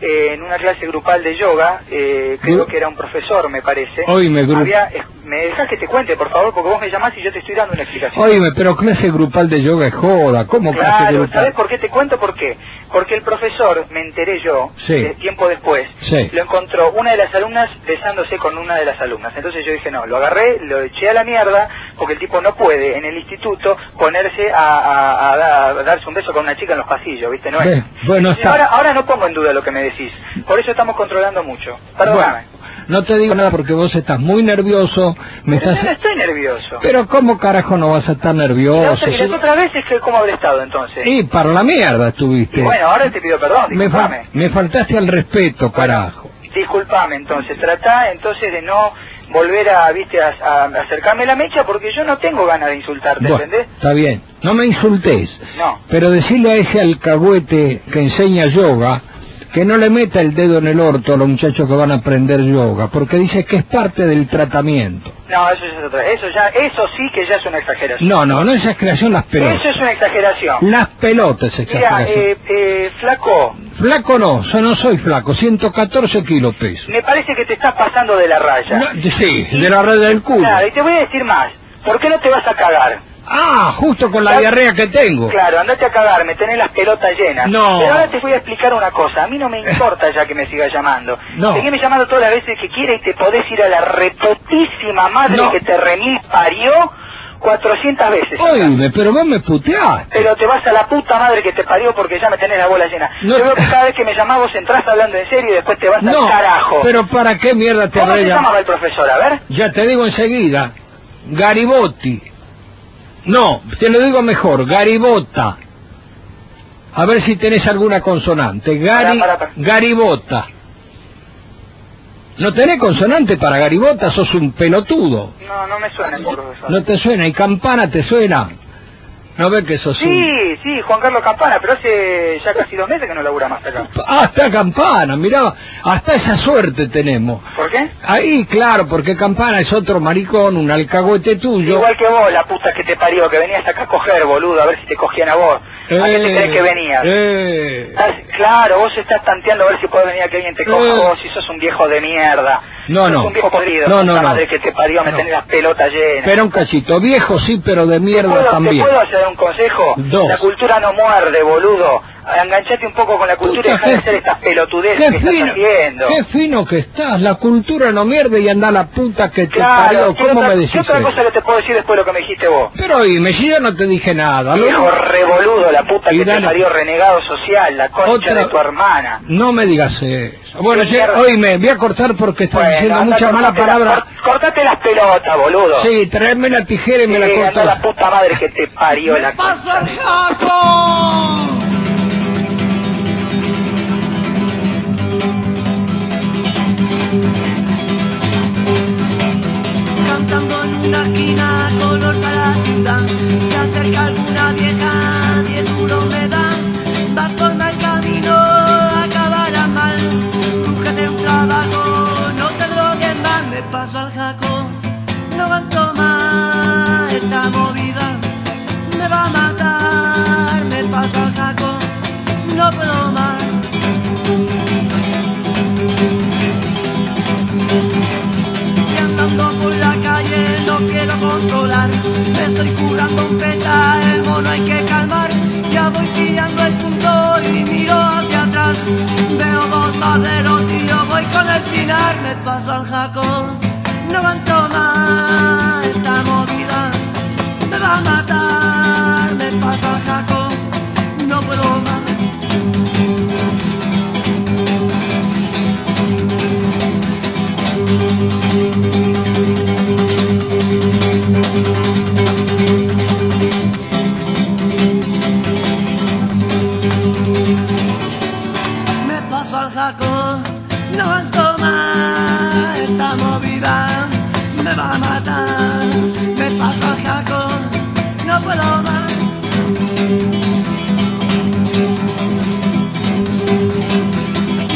eh, en una clase grupal de yoga, eh, creo Gru- que era un profesor, me parece. Oíme, había- me dejas que te cuente, por favor, porque vos me llamás y yo te estoy dando una explicación. oíme, pero clase grupal de yoga es joda, ¿cómo clase Claro, grupal? ¿sabes por qué te cuento? ¿Por qué? Porque el profesor, me enteré yo, Sí. eh, tiempo después, Sí. lo encontró una de las alumnas besándose con una de las alumnas. Entonces yo dije, no, lo agarré, lo eché a la mierda, porque el tipo no puede en el instituto ponerse a, a- a da- a darse un beso con una chica en los pasillos, ¿viste? No es. Bueno, está. Ahora, ahora no pongo en duda lo que me decís, por eso estamos controlando mucho. Perdóname. Bueno, no te digo nada porque vos estás muy nervioso, me Pero estás... yo no estoy nervioso. Pero ¿cómo carajo no vas a estar nervioso? otra- y las otras veces, que ¿cómo habré estado entonces? Y para la mierda estuviste. Y bueno, ahora te pido perdón, me, fa- disculpame. me faltaste al respeto, carajo. Disculpame entonces, tratá entonces de no volver a, viste, a, a acercarme la mecha porque yo no tengo ganas de insultarte, Bueno, ¿entendés? está bien, no me insultes. No. Pero decirle a ese alcahuete que enseña yoga que no le meta el dedo en el orto a los muchachos que van a aprender yoga, porque dice que es parte del tratamiento. No, eso es otra. Eso ya, eso sí que ya es una exageración. No, no, no es exageración las pelotas. Eso es una exageración. Las pelotas es Mira, exageración. eh, eh, flaco, Flaco no, yo no soy flaco, 114 kilos peso. Me parece que te estás pasando de la raya. No, sí, de la red del culo. Claro, y te voy a decir más. ¿Por qué no te vas a cagar? Ah, justo con la diarrea que tengo. Claro, andate a cagar, me tenés las pelotas llenas. No. Pero ahora te voy a explicar una cosa. A mí no me *laughs* importa ya que me sigas llamando. No. Seguime llamando todas las veces que quieras y te podés ir a la repotísima madre No. que te remil parió 400 veces. Oíme, pero vos me puteaste. Pero te vas a la puta madre que te parió porque ya me tenés la bola llena. No. Yo veo que cada vez que me llamás vos entrás hablando en serio y después te vas No, al carajo. pero ¿para qué mierda te ¿Cómo rella? llamaba el profesor? A ver. Ya te digo enseguida. Garibotti. No, te lo digo mejor, Garibota. A ver si tenés alguna consonante. Gari. Garibota. ¿No tenés consonante para Garibota? Sos un pelotudo. No, no me suena. ¿No te suena? ¿Y campana te suena? ¿No ves que sos un... Sí, sí, Juan Carlos Campana, pero hace ya casi dos meses que no labura más acá. Hasta campana, mirá, hasta esa suerte tenemos. ¿Por qué? Ahí, claro, porque Campana es otro maricón, un alcahuete tuyo. Igual que vos, la puta que te parió, que venías acá a coger, boludo, a ver si te cogían a vos. ¿A qué te Eh, crees que venías? eh. Claro, vos estás tanteando a ver si puede venir a que alguien te coja Eh. vos, si sos un viejo de mierda. No, Sos no. un viejo podrido. No, no, no. madre que te parió, me No. tenés las pelotas llenas. Espera un cachito, viejo sí, pero de ¿Te mierda puedo, también. ¿Te puedo hacer un consejo? Dos. La cultura no muerde, boludo. Enganchate un poco con la cultura y deja de qué- hacer estas pelotudeces Qué que estás fino, haciendo. qué fino que estás, la cultura no mierde y anda la puta que te Claro, parió. ¿qué ¿Cómo otra, me qué decís otra eso? cosa que te puedo decir después de lo que me dijiste vos? Pero oíme, si yo no te dije nada. Viejo revoludo, la puta Y que te parió renegado social, la concha Otra- de tu hermana. No me digas eso. Bueno, Sí, oíme, voy a cortar porque estás Bueno, diciendo muchas malas la- palabras. cor- Cortate las pelotas, boludo. Sí, traeme la tijera y me la cortas. la puta madre que te parió la cantando en una esquina color para ciudad. Se acerca alguna vieja, diez duro me da. Va por mal camino, acabará mal. Búscate un trabajo, no te drogues más. Me paso al jaco, no aguanto más esta movida. Me va a matar, quiero controlar. Me estoy curando un peta, el mono hay que calmar. Ya voy pillando el punto y miro hacia atrás. Veo dos maderos y yo voy con el pinar Me paso al jacón, no aguanto más esta movida. Me va a matar, me paso al jacón, me va a matar, me paso al jaco, no puedo más.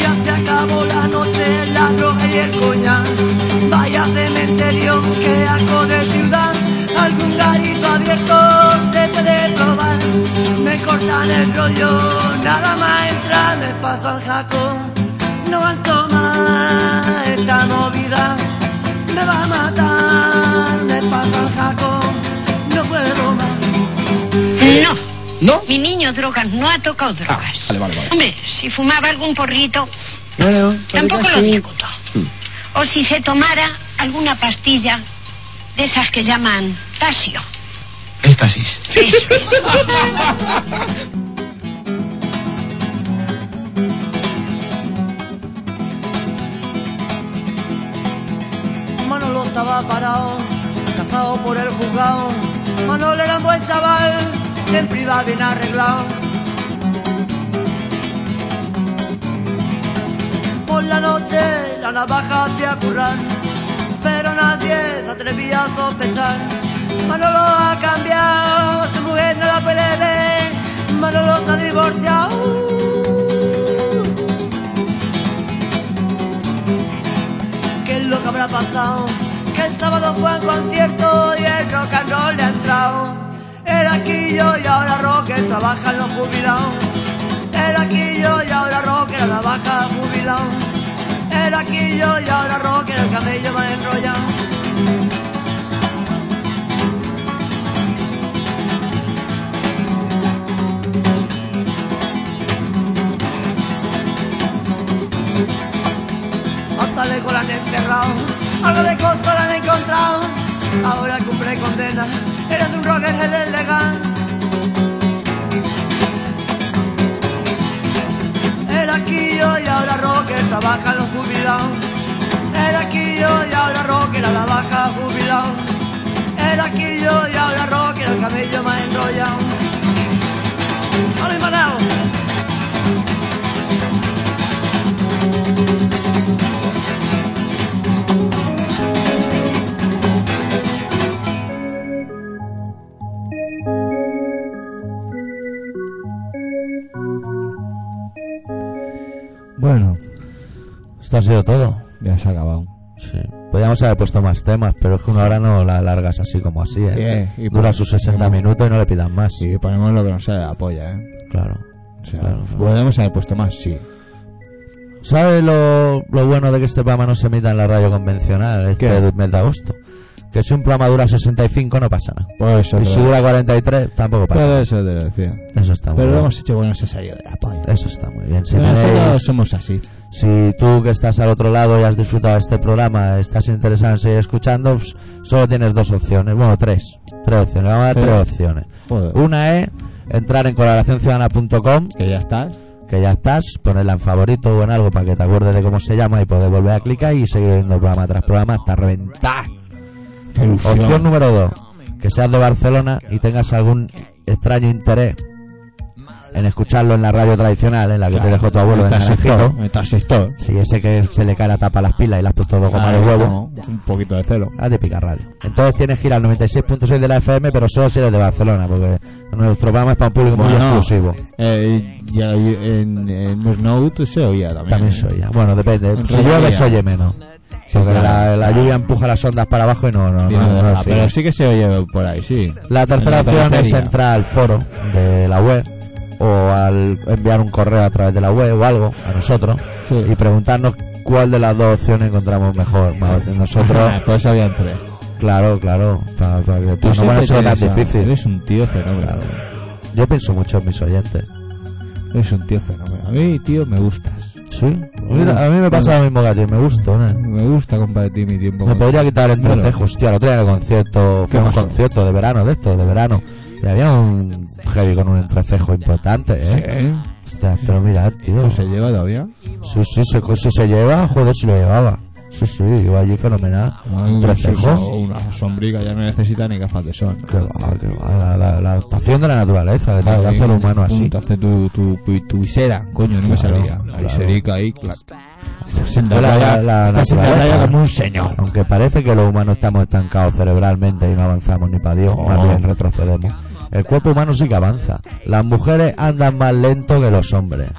Ya se acabó la noche, la droga y el coñac, vaya cementerio, que asco de ciudad, algún garito abierto se puede probar, me cortan el rollo, nada más entrar, me paso al jaco, no aguanto más esta movida, me va a matar, me paso al jaco, no puedo más. No. ¿No? Mi niño drogas no ha tocado drogas. Vale, vale, vale. Hombre, si fumaba algún porrito, No, no, tampoco lo sí. discuto. O si se tomara alguna pastilla de esas que llaman tasio. Éxtasis. *laughs* Manolo estaba parado, casado por el juzgado. Manolo era un buen chaval, siempre iba bien arreglado. Por la noche la navaja hacía currar, pero nadie se atrevía a sospechar. Manolo ha cambiado, su mujer no la puede ver, Manolo se ha divorciado. habrá pasado? Que el sábado fue un concierto y el rock and roll le ha entrado. Era aquillo y ahora rocker, trabajan los jubilados. Era aquillo y ahora rocker, la baja jubilado. Era aquillo y ahora rocker, el camello va enrollado. Eres un rocker el legal. Era quillo y ahora rocker, trabajan los jubilados. Era quillo y ahora rocker, a la baja jubilado. Era quillo y ahora rocker, el cabello más enrollado. ¡Hola, Manao! Esto ha sido todo. Ya se ha acabado. Sí. Podríamos haber puesto más temas, pero es que una hora no la largas así como así, ¿eh? Sí, y Dura sus 60 minutos y no le pidan más. Sí, ponemos lo que nos sale de la polla, ¿eh? Claro. O sea, Claro, claro. podemos haber puesto más, sí. ¿Sabes lo, lo bueno de que este programa no se emita en la radio convencional este ¿Qué? mes de agosto? Que si un programa dura 65 no pasa nada. Pues eso y si dura 43 tampoco pasa nada. eso te lo decía. Eso está muy Pero lo bien. hemos hecho bueno, salió de la polla. Eso está muy bien. Si, Pero nosotros tenéis- somos así. si tú que estás al otro lado y has disfrutado este programa, estás interesado en seguir escuchando, pues, solo tienes dos opciones. Bueno, tres. Tres opciones. Vamos a dar tres opciones. Joder. Una es entrar en colaboracionciudadana.com. Que ya estás. Que ya estás, ponerla en favorito o en algo para que te acuerdes de cómo se llama y poder volver a clicar y seguir viendo programa tras programa hasta reventar. Opción número dos, que seas de Barcelona y tengas algún extraño interés en escucharlo en la radio tradicional, en la que te dejó tu abuelo en el transistor. Sí, ese que se le cae la tapa a las pilas y le has puesto dos gomas de huevo. no, un poquito de celo. Ah, de pica radio. Entonces tienes que ir al 96.6 de la FM, pero solo si eres de Barcelona, porque nuestro programa es para un público muy exclusivo. Eh, ya en, en Snow se oía también. También ¿eh? se oía. Bueno, depende. En Si llueve, se oye menos. Sí, porque claro. la, la lluvia empuja las ondas para abajo y no, no, Sí, no- pero sí que se oye por ahí, sí. La tercera opción es entrar al foro de la web o al enviar un correo a través de la web o algo a nosotros y preguntarnos cuál de las dos opciones encontramos mejor. Nosotros, *laughs* pues habían tres. claro, claro, para, para que Tú no ser tan difícil. Eres un tío fenómeno. Yo pienso mucho en mis oyentes. Eres un tío fenómeno. A mí, tío, me gustas. Sí. Mira, a mí me pasa lo mismo que a ti, me gusta. Me gusta compartir mi tiempo. Me podría quitar el Bueno, entrecejos, tío. El otro día en el concierto, fue un concierto de verano de esto, de verano. Y había un heavy con un entrecejo importante, ¿eh? Hostia, pero mira, tío. ¿Se lleva todavía? Sí, sí, se, si se lleva, joder, si lo llevaba. Sí, sí, iba allí fenomenal. Entrecejo. sí, Una sombrica ya no necesita ni gafas de sol. Que va, que va, la, la, la adaptación de la naturaleza, hace el humano así. Te hace tu, tu, tu visera, coño, no me Claro, salía. La claro. viserica ahí, clac. Estás en La- la la- playa, la estás en la playa como un señor. Aunque parece que los humanos estamos estancados cerebralmente y no avanzamos ni para Dios, más Oh. bien retrocedemos. El cuerpo humano sí que avanza. Las mujeres andan más lento que los hombres,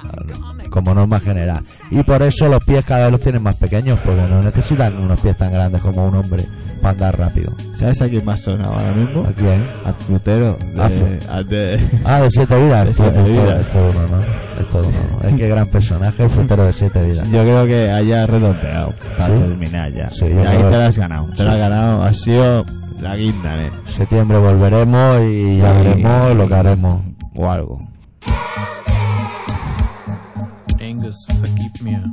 como norma general. Y por eso los pies cada vez los tienen más pequeños, porque no necesitan unos pies tan grandes como un hombre para andar rápido. ¿Sabes a quién más sonaba ahora mismo? ¿A quién? Al frutero. De, al de- Ah, de siete vidas. De siete esto- vidas. uno, ¿no? Esto uno, ¿no? Es que *laughs* gran personaje, frutero de siete vidas. Yo creo que haya redondeado para ¿Sí? terminar ya. Sí, y ahí creo- te la has ganado. Te Sí, la has ganado. Ha sido la guinda, ¿eh? septiembre volveremos y ya veremos lo que haremos. O algo. Angus, vergib mir.